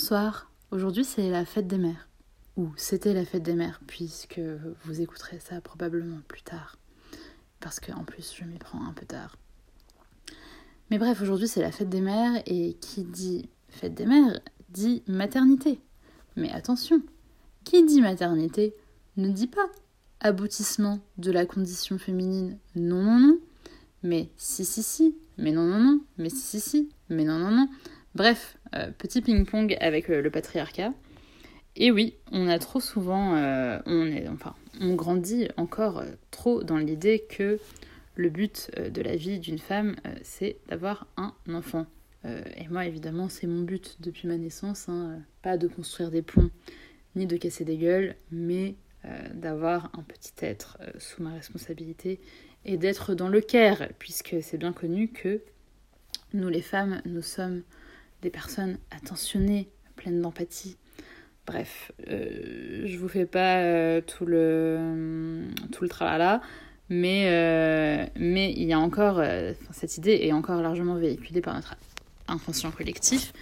Bonsoir, aujourd'hui c'est la fête des mères. Ou c'était la fête des mères, puisque vous écouterez ça probablement plus tard. Parce qu'en plus je m'y prends un peu tard. Mais bref, aujourd'hui c'est la fête des mères, et qui dit fête des mères dit maternité. Mais attention, qui dit maternité ne dit pas aboutissement de la condition féminine. Non, non, non. Mais si, si, si. Mais non, non, non. Mais si, si, si. Mais non, non, non. Bref, euh, petit ping-pong avec le, patriarcat. Et oui, on a trop souvent, euh, on est, enfin, on grandit encore euh, trop dans l'idée que le but de la vie d'une femme, c'est d'avoir un enfant. et moi, évidemment, c'est mon but depuis ma naissance, hein, pas de construire des ponts, ni de casser des gueules, mais d'avoir un petit être sous ma responsabilité et d'être dans le care, puisque c'est bien connu que nous les femmes, nous sommes des personnes attentionnées, pleines d'empathie. Bref, euh, je vous fais pas euh, tout le tout le tralala, mais euh, mais il y a encore cette idée est encore largement véhiculée par notre inconscient collectif.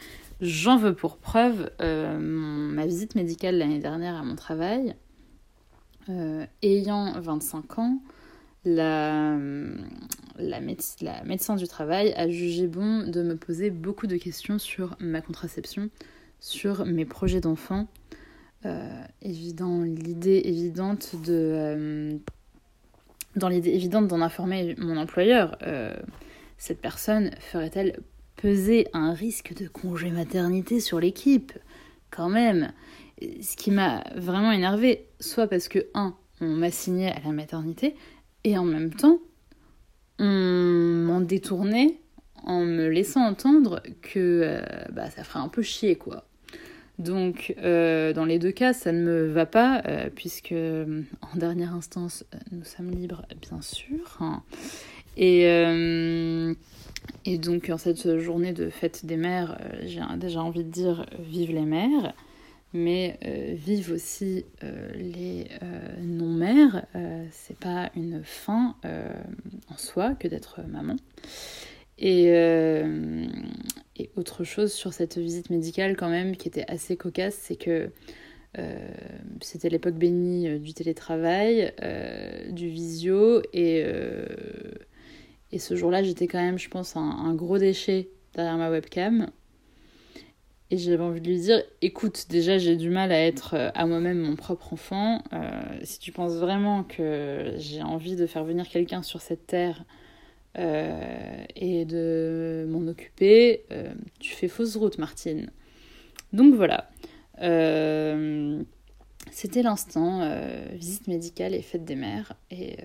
J'en veux pour preuve ma visite médicale l'année dernière à mon travail. ayant 25 ans, la, la, médecin du travail a jugé bon de me poser beaucoup de questions sur ma contraception, sur mes projets d'enfant. Euh, l'idée évidente de. Euh, dans l'idée évidente d'en informer mon employeur, euh, cette personne ferait-elle peser un risque de congé maternité sur l'équipe? Quand même Ce qui m'a vraiment énervé, soit parce que, un, on m'assignait à la maternité, et en même temps, on m'en détournait en me laissant entendre que euh, bah, ça ferait un peu chier, quoi. Donc, euh, dans les deux cas, ça ne me va pas, euh, puisque, en dernière instance, nous sommes libres, bien sûr. Hein. Et, et donc, en cette journée de fête des mères, j'ai déjà envie de dire vive les mères mais euh, vivent aussi euh, les euh, non-mères. c'est pas une fin en soi que d'être maman. Et, autre chose sur cette visite médicale quand même qui était assez cocasse, c'est que c'était l'époque bénie du télétravail, du visio, et, et ce jour-là j'étais quand même, je pense, un gros déchet derrière ma webcam. Et j'avais envie de lui dire, écoute, déjà j'ai du mal à être euh, à moi-même mon propre enfant. Euh, si tu penses vraiment que j'ai envie de faire venir quelqu'un sur cette terre euh, et de m'en occuper, tu fais fausse route, Martine. Donc voilà. C'était l'instant, visite médicale et fête des mères. Et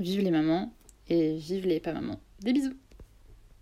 vive les mamans et vive les pas mamans. Des bisous